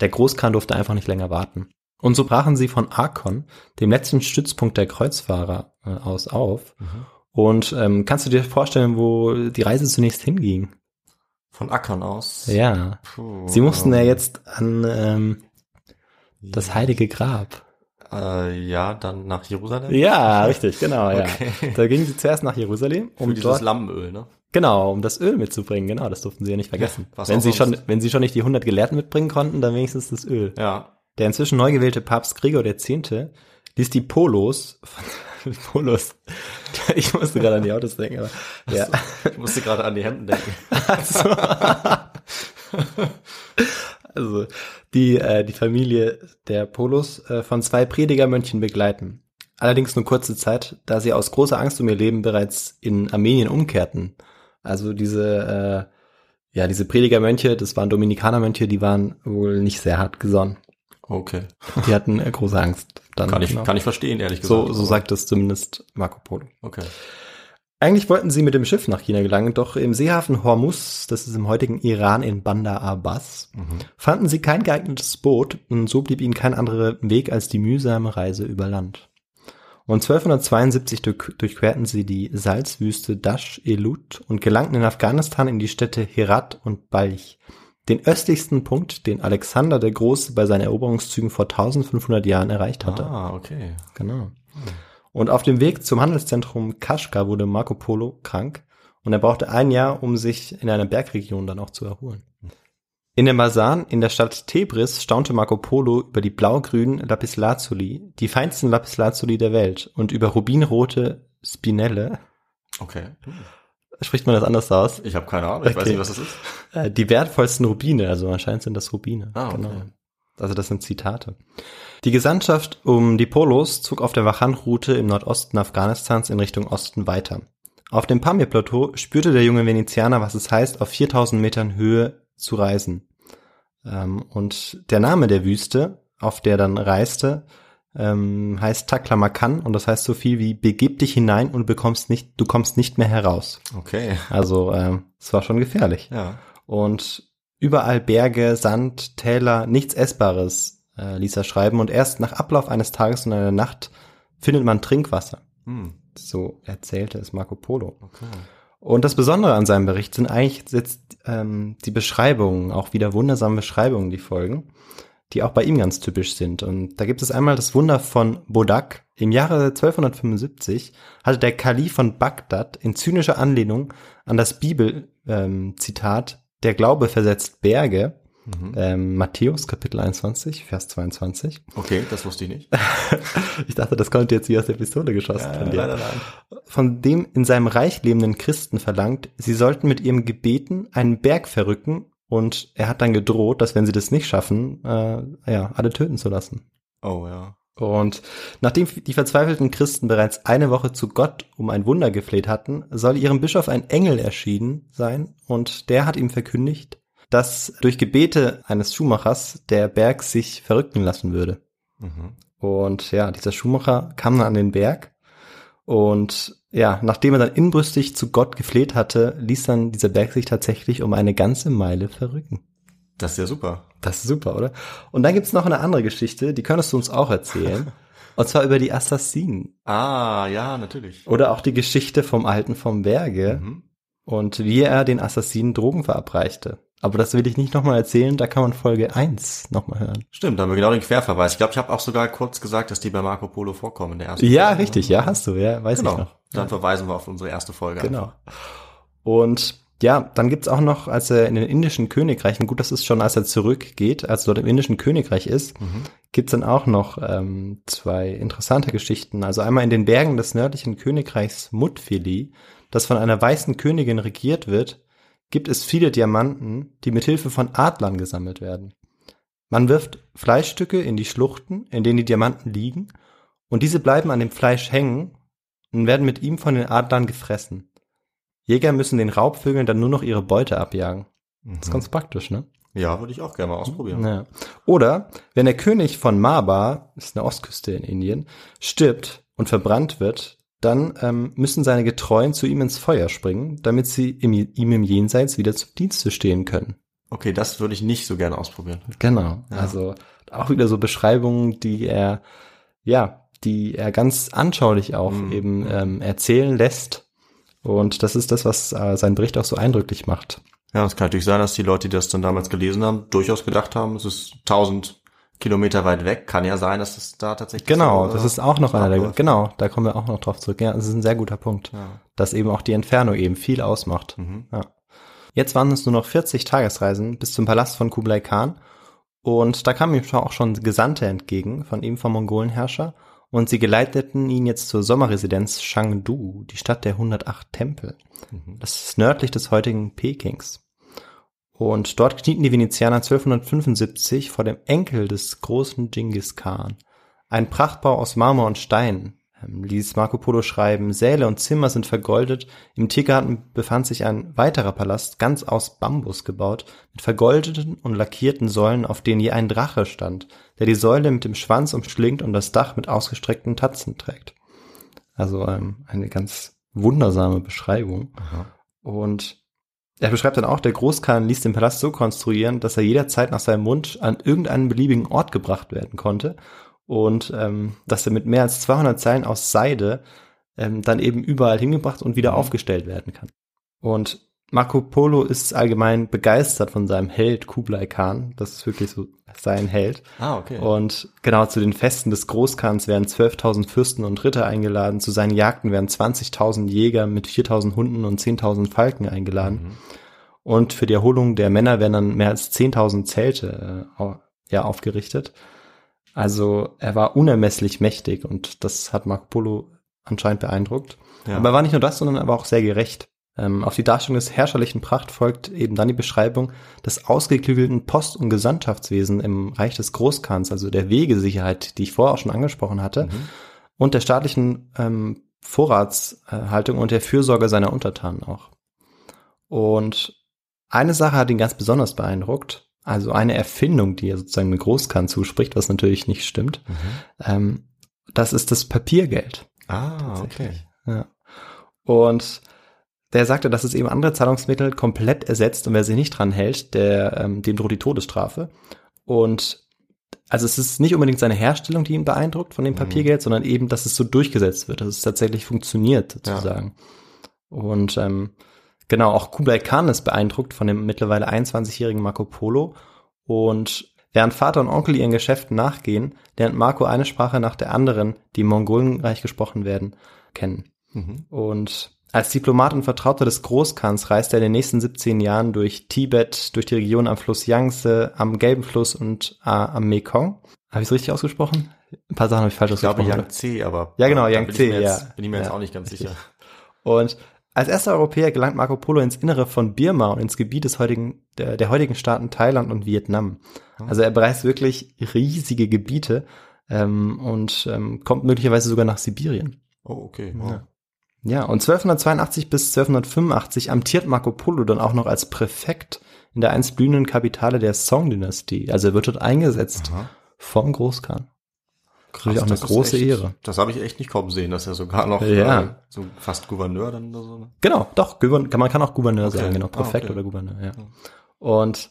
Der Großkhan durfte einfach nicht länger warten. Und so brachen sie von Arkon, dem letzten Stützpunkt der Kreuzfahrer, äh, aus auf. Und ähm, kannst du dir vorstellen, wo die Reise zunächst hinging? Von Ackern aus. Ja. Puh, Sie mussten ja jetzt an ähm, das heilige Grab. Äh, ja, dann nach Jerusalem. Ja, richtig, genau, ja. Okay. Da gingen sie zuerst nach Jerusalem, Für um dieses dort, Lammenöl, ne? genau, um das Öl mitzubringen. Genau, das durften sie ja nicht vergessen. was wenn sie schon, sonst. wenn sie schon nicht die 100 Gelehrten mitbringen konnten, dann wenigstens das Öl. Ja. Der inzwischen neu gewählte Papst Gregor X. ließ die Polos, von, Polos, ich musste gerade an die Autos denken, aber, ja. Ich musste gerade an die Hemden denken. Also, also die, äh, die Familie der Polos äh, von zwei Predigermönchen begleiten. Allerdings nur kurze Zeit, da sie aus großer Angst um ihr Leben bereits in Armenien umkehrten. Also diese, äh, ja, diese Predigermönche, das waren Dominikanermönche, die waren wohl nicht sehr hart gesonnen. Okay. Die hatten äh, große Angst. Dann, Kann ich, genau. kann ich verstehen, ehrlich gesagt. so, so sagt es zumindest Marco Polo. Okay. Eigentlich wollten sie mit dem Schiff nach China gelangen, doch im Seehafen Hormuz, das ist im heutigen Iran in Bandar Abbas, fanden sie kein geeignetes Boot und so blieb ihnen kein anderer Weg als die mühsame Reise über Land. Und 1272 durch, durchquerten sie die Salzwüste Dash Elut und gelangten in Afghanistan in die Städte Herat und Balch, den östlichsten Punkt, den Alexander der Große bei seinen Eroberungszügen vor 1500 Jahren erreicht hatte. Ah, okay. Genau. Und auf dem Weg zum Handelszentrum Kashgar wurde Marco Polo krank und er brauchte ein Jahr, um sich in einer Bergregion dann auch zu erholen. In dem Basan in der Stadt Tebris staunte Marco Polo über die blau-grünen Lapislazuli, die feinsten Lapislazuli der Welt, und über rubinrote Spinelle. Okay. Spricht man das anders aus? Ich habe keine Ahnung. Ich weiß Okay. nicht, was das ist. Äh, die wertvollsten Rubine, also anscheinend sind das Rubine. Ah, okay. Also das sind Zitate. Die Gesandtschaft um die Polos zog auf der Wachan-Route im Nordosten Afghanistans in Richtung Osten weiter. Auf dem Pamir-Plateau spürte der junge Venezianer, was es heißt, auf 4000 Metern Höhe zu reisen. Ähm, und der Name der Wüste, auf der er dann reiste, ähm, heißt Taklamakan und das heißt so viel wie begib dich hinein und bekommst nicht, du kommst nicht mehr heraus. Okay. Also ähm, es war schon gefährlich. Ja. Und überall Berge, Sand, Täler, nichts Essbares äh, ließ er schreiben. Und erst nach Ablauf eines Tages und einer Nacht findet man Trinkwasser. Hm. So erzählte es Marco Polo. Okay. Und das Besondere an seinem Bericht sind eigentlich jetzt ähm, die Beschreibungen, auch wieder wundersame Beschreibungen, die folgen, die auch bei ihm ganz typisch sind. Und da gibt es einmal das Wunder von Bodak. Im Jahre 1275 hatte der Kalif von Bagdad in zynischer Anlehnung an das Bibel-Zitat Der Glaube versetzt Berge, ähm, Matthäus Kapitel 21, Vers 22. Okay, das wusste ich nicht. Ich dachte, das kommt jetzt wie aus der Pistole geschossen von dir leider nein. von dem in seinem Reich lebenden Christen verlangt, sie sollten mit ihrem Gebeten einen Berg verrücken und er hat dann gedroht, dass wenn sie das nicht schaffen, äh, ja, alle töten zu lassen. Oh ja. Und nachdem die verzweifelten Christen bereits eine Woche zu Gott um ein Wunder gefleht hatten, soll ihrem Bischof ein Engel erschienen sein und der hat ihm verkündigt, dass durch Gebete eines Schuhmachers der Berg sich verrücken lassen würde. Mhm. Und ja, dieser Schuhmacher kam dann an den Berg und ja, nachdem er dann inbrüstig zu Gott gefleht hatte, ließ dann dieser Berg sich tatsächlich um eine ganze Meile verrücken. Das ist ja super. Das ist super, oder? Und dann gibt's noch eine andere Geschichte, die könntest du uns auch erzählen. und zwar über die Assassinen. Ah, ja, natürlich. Oder auch die Geschichte vom Alten vom Berge Mhm. und wie er den Assassinen Drogen verabreichte. Aber das will ich nicht nochmal erzählen, da kann man Folge 1 nochmal hören. Stimmt, da haben wir genau den Querverweis. Ich glaube, ich habe auch sogar kurz gesagt, dass die bei Marco Polo vorkommen in der ersten Ja, Folge. richtig, ja, hast du, ja, weiß ich Genau. noch. Dann verweisen wir auf unsere erste Folge. Genau. Und ja, dann gibt's auch noch, als er in den indischen Königreichen, gut, das ist schon, als er zurückgeht, als er dort im indischen Königreich ist, Mhm. gibt's dann auch noch ähm, zwei interessante Geschichten. Also einmal in den Bergen des nördlichen Königreichs Mutfili, das von einer weißen Königin regiert wird, gibt es viele Diamanten, die mit Hilfe von Adlern gesammelt werden. Man wirft Fleischstücke in die Schluchten, in denen die Diamanten liegen, und diese bleiben an dem Fleisch hängen und werden mit ihm von den Adlern gefressen. Jäger müssen den Raubvögeln dann nur noch ihre Beute abjagen. Das ist Mhm. ganz praktisch, ne? Ja, würde ich auch gerne mal ausprobieren. Ja. Oder wenn der König von Mabar, das ist eine Ostküste in Indien, stirbt und verbrannt wird, dann ähm, müssen seine Getreuen zu ihm ins Feuer springen, damit sie im, ihm im Jenseits wieder zum Dienste stehen können. Okay, das würde ich nicht so gerne ausprobieren. Genau. Ja. Also auch wieder so Beschreibungen, die er, ja, die er ganz anschaulich auch Mhm. eben ähm, erzählen lässt. Und das ist das, was äh, sein Bericht auch so eindrücklich macht. Ja, es kann natürlich sein, dass die Leute, die das dann damals gelesen haben, durchaus gedacht haben, es ist 1000 Kilometer weit weg. Kann ja sein, dass es da tatsächlich Genau, so, das äh, ist auch noch einer der, genau, da kommen wir auch noch drauf zurück. Ja, das ist ein sehr guter Punkt, Ja. dass eben auch die Entfernung eben viel ausmacht. Mhm. Ja. Jetzt waren es nur noch 40 Tagesreisen bis zum Palast von Kublai Khan und da kamen ihm auch schon Gesandte entgegen von ihm vom Mongolenherrscher und sie geleiteten ihn jetzt zur Sommerresidenz Chengdu, die Stadt der 108 Tempel. Mhm. Das ist nördlich des heutigen Pekings. Und dort knieten die Venezianer 1275 vor dem Enkel des großen Genghis Khan. Ein Prachtbau aus Marmor und Stein, ließ Marco Polo schreiben. Säle und Zimmer sind vergoldet. Im Tiergarten befand sich ein weiterer Palast, ganz aus Bambus gebaut, mit vergoldeten und lackierten Säulen, auf denen je ein Drache stand, der die Säule mit dem Schwanz umschlingt und das Dach mit ausgestreckten Tatzen trägt. Also ähm, eine ganz wundersame Beschreibung. Aha. Und er beschreibt dann auch, der Großkhan ließ den Palast so konstruieren, dass er jederzeit nach seinem Wunsch an irgendeinen beliebigen Ort gebracht werden konnte und ähm, dass er mit mehr als 200 Zeilen aus Seide ähm, dann eben überall hingebracht und wieder Mhm. aufgestellt werden kann. Und Marco Polo ist allgemein begeistert von seinem Held Kublai Khan. Das ist wirklich so sein Held. Ah, okay. Und genau zu den Festen des Großkhans werden 12.000 Fürsten und Ritter eingeladen. Zu seinen Jagden werden 20.000 Jäger mit 4.000 Hunden und 10.000 Falken eingeladen. Mhm. Und für die Erholung der Männer werden dann mehr als 10.000 Zelte äh, ja, aufgerichtet. Also er war unermesslich mächtig und das hat Marco Polo anscheinend beeindruckt. Ja. Aber er war nicht nur das, sondern er war auch sehr gerecht. Ähm, auf die Darstellung des herrscherlichen Pracht folgt eben dann die Beschreibung des ausgeklügelten Post- und Gesandtschaftswesen im Reich des Großkhans, also der Wegesicherheit, die ich vorher auch schon angesprochen hatte, Mhm. und der staatlichen ähm, Vorratshaltung und der Fürsorge seiner Untertanen auch. Und eine Sache hat ihn ganz besonders beeindruckt, also eine Erfindung, die er sozusagen dem Großkhan zuspricht, was natürlich nicht stimmt. Mhm. Ähm, das ist das Papiergeld. Ah, okay. Ja. Und der sagte, dass es eben andere Zahlungsmittel komplett ersetzt und wer sich nicht dran hält, der, ähm, dem droht die Todesstrafe. Und also es ist nicht unbedingt seine Herstellung, die ihn beeindruckt von dem Mhm. Papiergeld, sondern eben, dass es so durchgesetzt wird, dass es tatsächlich funktioniert, sozusagen. Und ähm, genau, auch Kublai Khan ist beeindruckt von dem mittlerweile 21-jährigen Marco Polo. Und während Vater und Onkel ihren Geschäften nachgehen, lernt Marco eine Sprache nach der anderen, die im Mongolenreich gesprochen werden, kennen. Mhm. Und als Diplomat und Vertrauter des Großkhans reist er in den nächsten 17 Jahren durch Tibet, durch die Region am Fluss Yangtze, am Gelben Fluss und äh, am Mekong. Habe ich es richtig ausgesprochen? Ein paar Sachen habe ich falsch Ich glaube ausgesprochen. Yangtze, aber Ja, genau, Yangtze, ich ja. Bin ich mir jetzt Ja, auch nicht ganz richtig. sicher. Und als erster Europäer gelangt Marco Polo ins Innere von Birma und ins Gebiet des heutigen, der, der heutigen Staaten Thailand und Vietnam. Also er bereist wirklich riesige Gebiete, ähm, und ähm, kommt möglicherweise sogar nach Sibirien. Oh, okay. Wow. Ja. Ja, und 1282 bis 1285 amtiert Marco Polo dann auch noch als Präfekt in der einst blühenden Kapitale der Song-Dynastie. Also er wird dort eingesetzt Aha. vom Großkhan. Krass, auch eine große echt, Ehre. Das habe ich echt nicht kommen sehen, dass er sogar noch Ja. äh, so fast Gouverneur dann oder so. ne? Genau, doch, man kann auch Gouverneur Okay. sagen, genau, Ah, Präfekt okay. oder Gouverneur, ja. Und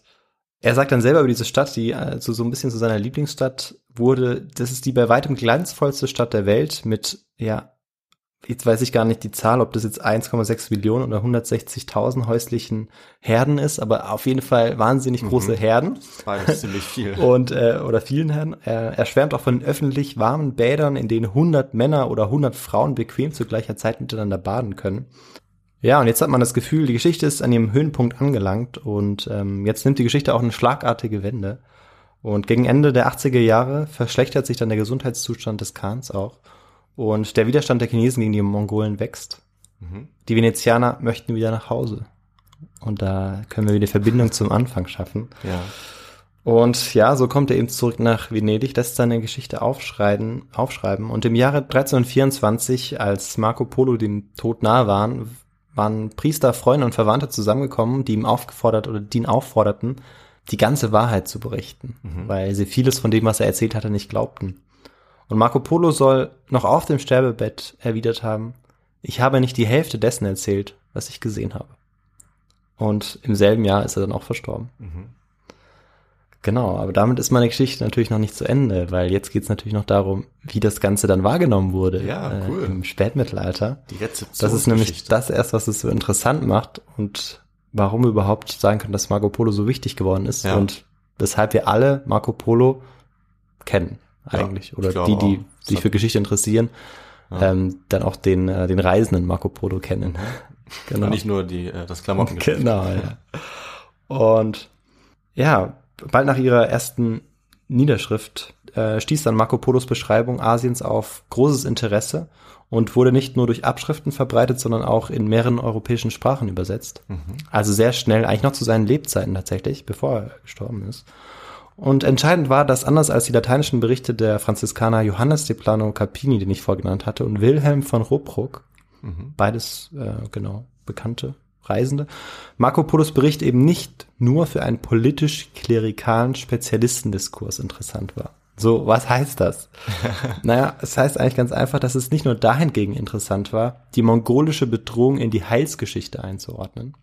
er sagt dann selber über diese Stadt, die also so ein bisschen zu seiner Lieblingsstadt wurde, das ist die bei weitem glanzvollste Stadt der Welt mit, ja, jetzt weiß ich gar nicht die Zahl, ob das jetzt 1,6 Millionen oder 160.000 häuslichen Herden ist, aber auf jeden Fall wahnsinnig große Herden Beides ziemlich viel. und äh, oder vielen Herren. Er, er schwärmt auch von öffentlich warmen Bädern, in denen 100 Männer oder 100 Frauen bequem zu gleicher Zeit miteinander baden können. Ja, und jetzt hat man das Gefühl, die Geschichte ist an ihrem Höhenpunkt angelangt und ähm, jetzt nimmt die Geschichte auch eine schlagartige Wende. Und gegen Ende der 80er Jahre verschlechtert sich dann der Gesundheitszustand des Khans auch. Und der Widerstand der Chinesen gegen die Mongolen wächst. Mhm. Die Venezianer möchten wieder nach Hause. Und da können wir wieder Verbindung zum Anfang schaffen. Ja. Und ja, so kommt er eben zurück nach Venedig, lässt seine Geschichte aufschreiben, aufschreiben. Und im Jahre 1324, als Marco Polo dem Tod nahe waren, waren Priester, Freunde und Verwandte zusammengekommen, die ihm aufgefordert oder die ihn aufforderten, die ganze Wahrheit zu berichten, weil sie vieles von dem, was er erzählt hatte, nicht glaubten. Und Marco Polo soll noch auf dem Sterbebett erwidert haben, ich habe nicht die Hälfte dessen erzählt, was ich gesehen habe. Und im selben Jahr ist er dann auch verstorben. Mhm. Genau, aber damit ist meine Geschichte natürlich noch nicht zu Ende, weil jetzt geht's natürlich noch darum, wie das Ganze dann wahrgenommen wurde Ja, cool. äh, im Spätmittelalter. Die Rezeption. Das ist nämlich das erst, was es so interessant macht und warum wir überhaupt sagen können, dass Marco Polo so wichtig geworden ist Ja. und weshalb wir alle Marco Polo kennen eigentlich ich oder die, die auch. Sich für Geschichte interessieren, Ja. ähm, dann auch den äh, den Reisenden Marco Polo kennen. Genau. Und nicht nur die, äh, das Klamotten. Genau, ja. Und ja, bald nach ihrer ersten Niederschrift äh, stieß dann Marco Polos Beschreibung Asiens auf großes Interesse und wurde nicht nur durch Abschriften verbreitet, sondern auch in mehreren europäischen Sprachen übersetzt. Also sehr schnell, eigentlich noch zu seinen Lebzeiten tatsächlich, bevor er gestorben ist. Und entscheidend war, dass anders als die lateinischen Berichte der Franziskaner Johannes de Plano Capini, den ich vorgenannt hatte, und Wilhelm von Ruppruck, beides äh, genau bekannte Reisende, Marco Polos Bericht eben nicht nur für einen politisch-klerikalen Spezialistendiskurs interessant war. So, was heißt das? naja, es heißt eigentlich ganz einfach, dass es nicht nur dahingegen interessant war, die mongolische Bedrohung in die Heilsgeschichte einzuordnen.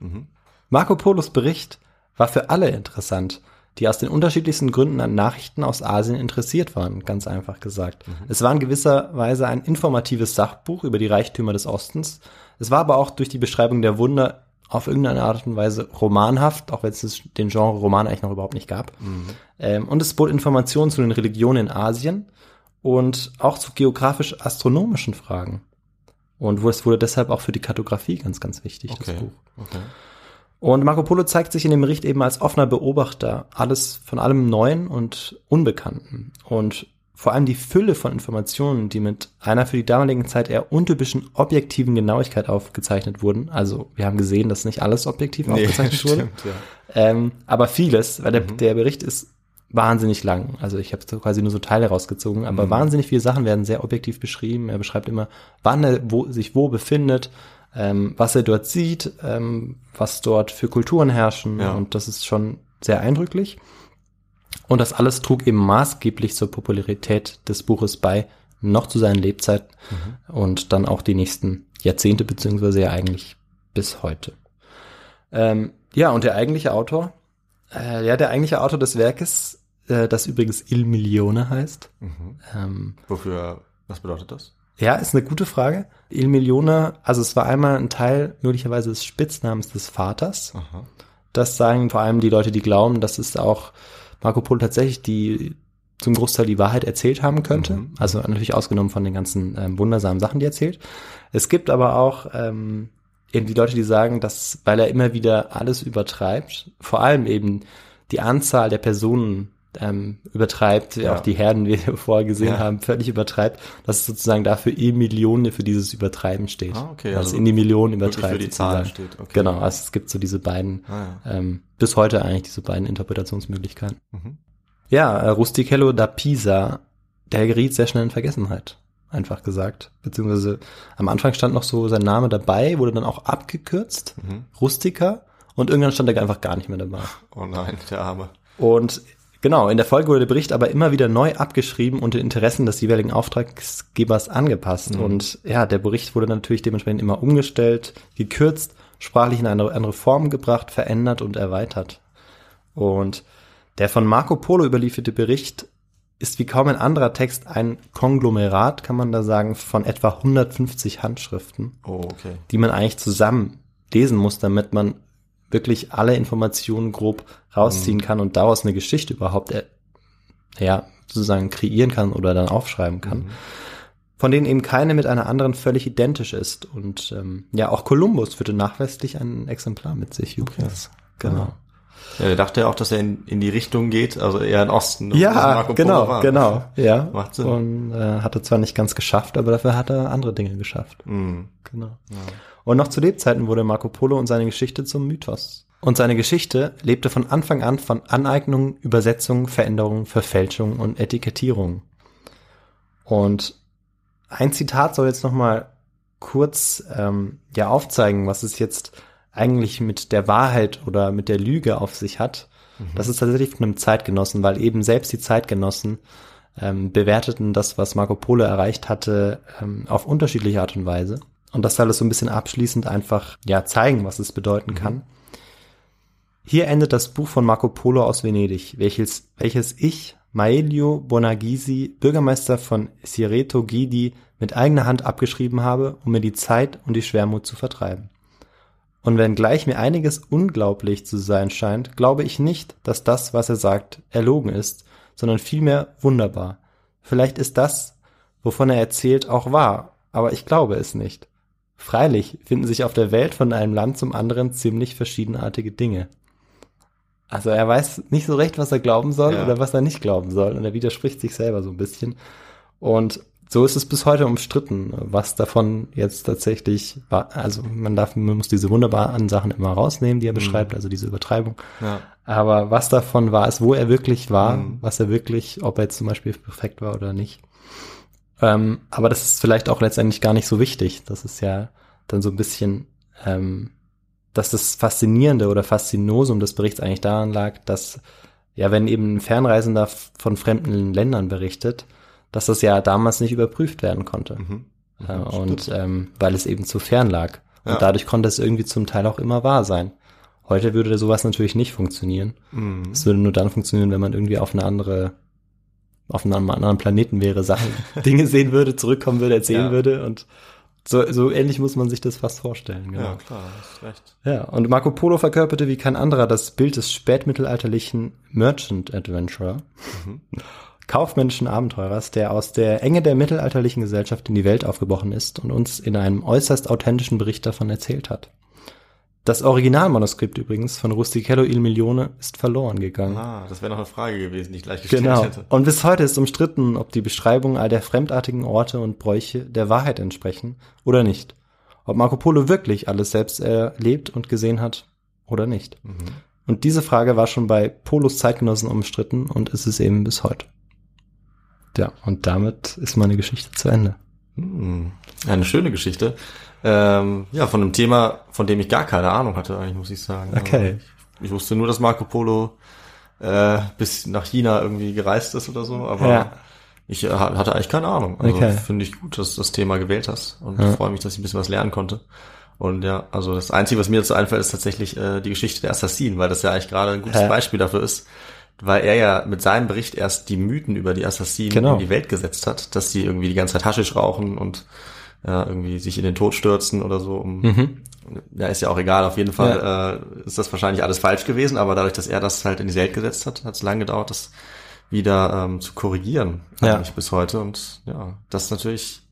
Marco Polos Bericht war für alle interessant, die aus den unterschiedlichsten Gründen an Nachrichten aus Asien interessiert waren, ganz einfach gesagt. Es war in gewisser Weise ein informatives Sachbuch über die Reichtümer des Ostens. Es war aber auch durch die Beschreibung der Wunder auf irgendeine Art und Weise romanhaft, auch wenn es das- den Genre Roman eigentlich noch überhaupt nicht gab. Ähm, und es bot Informationen zu den Religionen in Asien und auch zu geografisch-astronomischen Fragen. Und wo es wurde deshalb auch für die Kartografie ganz, ganz wichtig, das Okay. Buch. okay. Und Marco Polo zeigt sich in dem Bericht eben als offener Beobachter alles von allem Neuen und Unbekannten. Und vor allem die Fülle von Informationen, die mit einer für die damalige Zeit eher untypischen objektiven Genauigkeit aufgezeichnet wurden. Also wir haben gesehen, dass nicht alles objektiv aufgezeichnet wurde. stimmt, ja. Ähm, aber vieles, weil der, der Bericht ist wahnsinnig lang. Also ich habe quasi nur so Teile rausgezogen, aber wahnsinnig viele Sachen werden sehr objektiv beschrieben. Er beschreibt immer, wann er wo, sich wo befindet, ähm, was er dort sieht, ähm, was dort für Kulturen herrschen Ja. und das ist schon sehr eindrücklich. Und das alles trug eben maßgeblich zur Popularität des Buches bei, noch zu seinen Lebzeiten und dann auch die nächsten Jahrzehnte, beziehungsweise ja eigentlich bis heute. Ähm, ja, und der eigentliche Autor, äh, ja, der eigentliche Autor des Werkes, äh, das übrigens Il Milione heißt. Ähm, Wofür, was bedeutet das? Ja, ist eine gute Frage. Il Milione, also es war einmal ein Teil möglicherweise des Spitznamens des Vaters. Aha. Das sagen vor allem die Leute, die glauben, dass es auch Marco Polo tatsächlich die zum Großteil die Wahrheit erzählt haben könnte. Mhm. Also natürlich ausgenommen von den ganzen ähm, wundersamen Sachen, die er erzählt. Es gibt aber auch ähm, eben die Leute, die sagen, dass, weil er immer wieder alles übertreibt, vor allem eben die Anzahl der Personen ähm, übertreibt, Ja. auch die Herden, wie wir vorher gesehen Ja. haben, völlig übertreibt, dass es sozusagen dafür e Millionen für dieses Übertreiben steht. Ah, okay, Also also in die Millionen übertreibt. für die Zahlen sozusagen. steht, okay. Genau, also es gibt so diese beiden, Ah, ähm, bis heute eigentlich diese beiden Interpretationsmöglichkeiten. Mhm. Ja, äh, Rustichello da Pisa, der geriet sehr schnell in Vergessenheit, einfach gesagt. Beziehungsweise am Anfang stand noch so sein Name dabei, wurde dann auch abgekürzt, Mhm. Rustica, und irgendwann stand er einfach gar nicht mehr dabei. Oh nein, der Arme. Und genau, in der Folge wurde der Bericht aber immer wieder neu abgeschrieben und den Interessen des jeweiligen Auftraggebers angepasst. Mhm. Und ja, der Bericht wurde natürlich dementsprechend immer umgestellt, gekürzt, sprachlich in eine andere Form gebracht, verändert und erweitert. Und der von Marco Polo überlieferte Bericht ist wie kaum ein anderer Text ein Konglomerat, kann man da sagen, von etwa 150 Handschriften Oh, okay. die man eigentlich zusammen lesen muss, damit man wirklich alle Informationen grob rausziehen kann und daraus eine Geschichte überhaupt, äh, ja, sozusagen kreieren kann oder dann aufschreiben kann. Von denen eben keine mit einer anderen völlig identisch ist. Und ähm, ja, auch Kolumbus führte nachweislich ein Exemplar mit sich übrigens. Genau. Ja, der dachte ja auch, dass er in, in die Richtung geht, also eher in Osten. Ja, genau, genau. Ja. Macht Sinn. Und äh, hat er zwar nicht ganz geschafft, aber dafür hat er andere Dinge geschafft. Mhm. Genau. Und noch zu Lebzeiten wurde Marco Polo und seine Geschichte zum Mythos. Und seine Geschichte lebte von Anfang an von Aneignung, Übersetzung, Veränderung, Verfälschung und Etikettierung. Und ein Zitat soll jetzt noch mal kurz ähm, ja aufzeigen, was es jetzt eigentlich mit der Wahrheit oder mit der Lüge auf sich hat. Das ist tatsächlich von einem Zeitgenossen, weil eben selbst die Zeitgenossen ähm, bewerteten das, was Marco Polo erreicht hatte, ähm, auf unterschiedliche Art und Weise. Und das soll es so ein bisschen abschließend einfach ja zeigen, was es bedeuten kann. Hier endet das Buch von Marco Polo aus Venedig, welches, welches ich, Maelio Bonagisi, Bürgermeister von Sireto Gidi, mit eigener Hand abgeschrieben habe, um mir die Zeit und die Schwermut zu vertreiben. Und wenngleich mir einiges unglaublich zu sein scheint, glaube ich nicht, dass das, was er sagt, erlogen ist, sondern vielmehr wunderbar. Vielleicht ist das, wovon er erzählt, auch wahr, aber ich glaube es nicht. Freilich finden sich auf der Welt von einem Land zum anderen ziemlich verschiedenartige Dinge. Also er weiß nicht so recht, was er glauben soll Ja. oder was er nicht glauben soll und er widerspricht sich selber so ein bisschen. Und so ist es bis heute umstritten, was davon jetzt tatsächlich war. Also man darf, man muss diese wunderbaren Sachen immer rausnehmen, die er beschreibt, also diese Übertreibung. Ja. Aber was davon war es, wo er wirklich war, Mhm. was er wirklich, ob er jetzt zum Beispiel perfekt war oder nicht. Ähm, aber das ist vielleicht auch letztendlich gar nicht so wichtig. Das ist ja dann so ein bisschen, ähm, dass das Faszinierende oder Faszinosum des Berichts eigentlich daran lag, dass ja, wenn eben ein Fernreisender von fremden Ländern berichtet, dass das ja damals nicht überprüft werden konnte. Mhm. Äh, und ähm, weil es eben zu fern lag. Und Ja. dadurch konnte es irgendwie zum Teil auch immer wahr sein. Heute würde sowas natürlich nicht funktionieren. Mhm. Es würde nur dann funktionieren, wenn man irgendwie auf eine andere, auf einem anderen Planeten wäre, Sachen, Dinge sehen würde, zurückkommen würde, erzählen Ja. würde und so, so ähnlich muss man sich das fast vorstellen. Genau. Ja, klar, hast recht. Ja, und Marco Polo verkörperte wie kein anderer das Bild des spätmittelalterlichen Merchant Adventurer, kaufmännischen Abenteurers, der aus der Enge der mittelalterlichen Gesellschaft in die Welt aufgebrochen ist und uns in einem äußerst authentischen Bericht davon erzählt hat. Das Originalmanuskript übrigens von Rustichello il Milione ist verloren gegangen. Ah, das wäre noch eine Frage gewesen, die ich gleich gestellt Genau. hätte. Und bis heute ist umstritten, ob die Beschreibung all der fremdartigen Orte und Bräuche der Wahrheit entsprechen oder nicht. Ob Marco Polo wirklich alles selbst erlebt und gesehen hat oder nicht. Und diese Frage war schon bei Polos Zeitgenossen umstritten und ist es eben bis heute. Ja, und damit ist meine Geschichte zu Ende. Hm, Eine schöne Geschichte. Ähm, ja, von einem Thema, von dem ich gar keine Ahnung hatte, eigentlich, muss ich sagen. Okay. Also Ich, ich wusste nur, dass Marco Polo äh, bis nach China irgendwie gereist ist oder so, aber Ja. ich äh, hatte eigentlich keine Ahnung. Also Okay. finde ich gut, dass du das Thema gewählt hast und Ja. freue mich, dass ich ein bisschen was lernen konnte. Und ja, also das Einzige, was mir dazu einfällt, ist tatsächlich äh, die Geschichte der Assassinen, weil das ja eigentlich gerade ein gutes Ja. Beispiel dafür ist, weil er ja mit seinem Bericht erst die Mythen über die Assassinen Genau. in die Welt gesetzt hat, dass die irgendwie die ganze Zeit Haschisch rauchen und ja, irgendwie sich in den Tod stürzen oder so. Um, Mhm. Ja, ist ja auch egal. Auf jeden Fall äh, ist das wahrscheinlich alles falsch gewesen, aber dadurch, dass er das halt in die Welt gesetzt hat, hat es lange gedauert, das wieder ähm, zu korrigieren, Ja. eigentlich bis heute. Und ja, das ist natürlich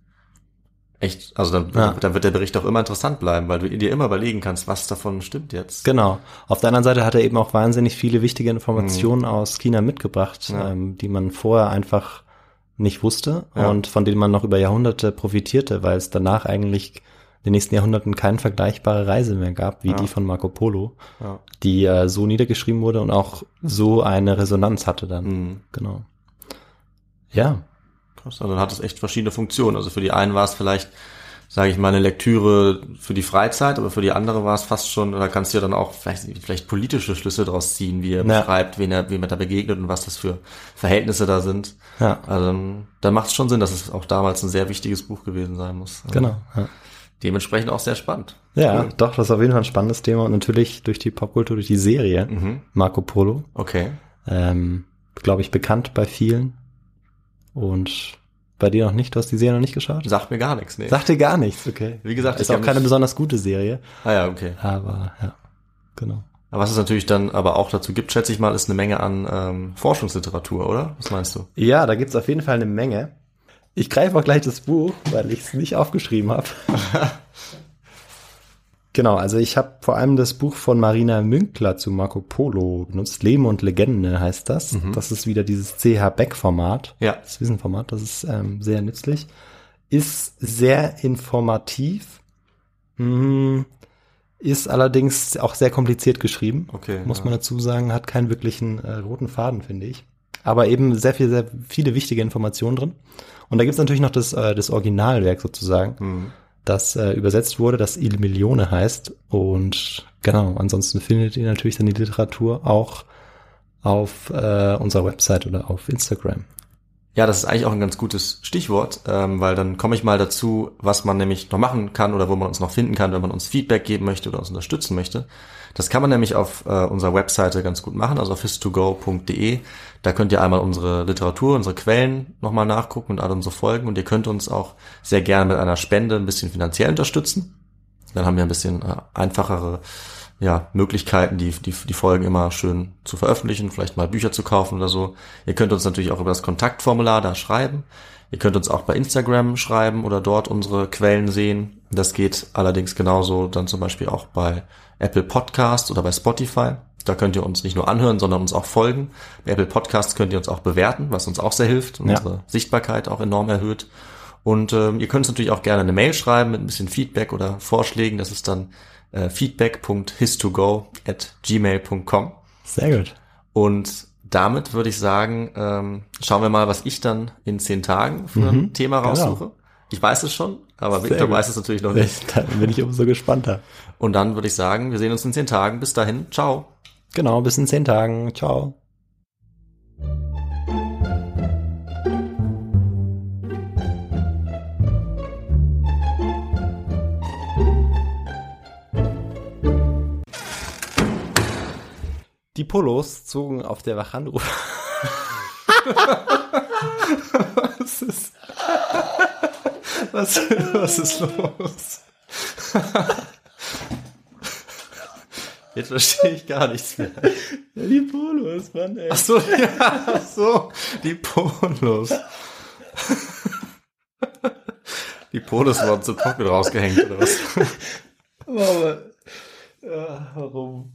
echt, also dann, Ja. dann wird der Bericht auch immer interessant bleiben, weil du dir immer überlegen kannst, was davon stimmt jetzt. Genau. Auf der anderen Seite hat er eben auch wahnsinnig viele wichtige Informationen aus China mitgebracht, Mhm. Ja. ähm, die man vorher einfach nicht wusste Ja. und von denen man noch über Jahrhunderte profitierte, weil es danach eigentlich in den nächsten Jahrhunderten keine vergleichbare Reise mehr gab, wie Ja. die von Marco Polo, Ja. die äh, so niedergeschrieben wurde und auch so eine Resonanz hatte dann. Mhm. Genau. Ja. Krass, also dann hat es echt verschiedene Funktionen. Also für die einen war es vielleicht, sage ich mal, eine Lektüre für die Freizeit, aber für die andere war es fast schon, da kannst du ja dann auch vielleicht, vielleicht politische Schlüsse draus ziehen, wie er Ja. beschreibt, wen er, wem er da begegnet und was das für Verhältnisse da sind. Ja. Also dann, dann macht es schon Sinn, dass es auch damals ein sehr wichtiges Buch gewesen sein muss. Also Genau. Ja. Dementsprechend auch sehr spannend. Ja, Cool. doch, das ist auf jeden Fall ein spannendes Thema und natürlich durch die Popkultur, durch die Serie Mhm. Marco Polo, Okay. ähm, glaube ich, bekannt bei vielen und bei dir noch nicht, du hast die Serie noch nicht geschaut? Sagt mir gar nichts, nee. Sagt dir gar nichts, okay. Wie gesagt, ist auch keine besonders gute Serie, Ah ja, okay. aber ja, genau. Aber was es natürlich dann aber auch dazu gibt, schätze ich mal, ist eine Menge an ähm, Forschungsliteratur, oder? Was meinst du? Ja, da gibt's auf jeden Fall eine Menge. Ich greife auch gleich das Buch, weil ich es nicht aufgeschrieben habe. genau, also ich habe vor allem das Buch von Marina Münkler zu Marco Polo benutzt. Leben und Legende heißt das. Das ist wieder dieses CH Beck-Format. Ja. Das Wissenformat, das ist ähm, sehr nützlich. Ist sehr informativ. Hm, ist allerdings auch sehr kompliziert geschrieben. Okay, Muss ja. man dazu sagen, hat keinen wirklichen äh, roten Faden, finde ich. Aber eben sehr viel, sehr viele wichtige Informationen drin. Und da gibt's natürlich noch das, äh, das Originalwerk sozusagen, Mhm. Das äh, übersetzt wurde, das Il Milione heißt. Und genau, ansonsten findet ihr natürlich dann die Literatur auch auf äh, unserer Website oder auf Instagram. Ja, das ist eigentlich auch ein ganz gutes Stichwort, ähm, weil dann komme ich mal dazu, was man nämlich noch machen kann oder wo man uns noch finden kann, wenn man uns Feedback geben möchte oder uns unterstützen möchte. Das kann man nämlich auf äh, unserer Webseite ganz gut machen, also auf histogo.de. Da könnt ihr einmal unsere Literatur, unsere Quellen nochmal nachgucken und alle unsere Folgen und ihr könnt uns auch sehr gerne mit einer Spende ein bisschen finanziell unterstützen. Dann haben wir ein bisschen äh, einfachere ja, Möglichkeiten, die, die, die Folgen immer schön zu veröffentlichen, vielleicht mal Bücher zu kaufen oder so. Ihr könnt uns natürlich auch über das Kontaktformular da schreiben. Ihr könnt uns auch bei Instagram schreiben oder dort unsere Quellen sehen. Das geht allerdings genauso dann zum Beispiel auch bei Apple Podcasts oder bei Spotify. Da könnt ihr uns nicht nur anhören, sondern uns auch folgen. Bei Apple Podcasts könnt ihr uns auch bewerten, was uns auch sehr hilft und Ja. unsere Sichtbarkeit auch enorm erhöht. Und ähm, ihr könnt uns natürlich auch gerne eine Mail schreiben mit ein bisschen Feedback oder Vorschlägen. Das ist dann äh, feedback.histogo at gmail.com. Sehr gut. Und damit würde ich sagen, ähm, schauen wir mal, was ich dann in zehn Tagen für ein Thema genau. raussuche. Ich weiß es schon, aber Sehr Victor gut. weiß es natürlich noch nicht. Dann bin ich umso gespannter. Und dann würde ich sagen, wir sehen uns in zehn Tagen. Bis dahin, ciao. Genau, bis in zehn Tagen. Ciao. Die Polos zogen auf der Wachanruf. was ist, was, was ist los? Jetzt verstehe ich gar nichts mehr. Die Polos, Mann, ey. Ach so, ja, ach so, die Polos. Die Polos wurden zu trocken rausgehängt, oder was? Warum?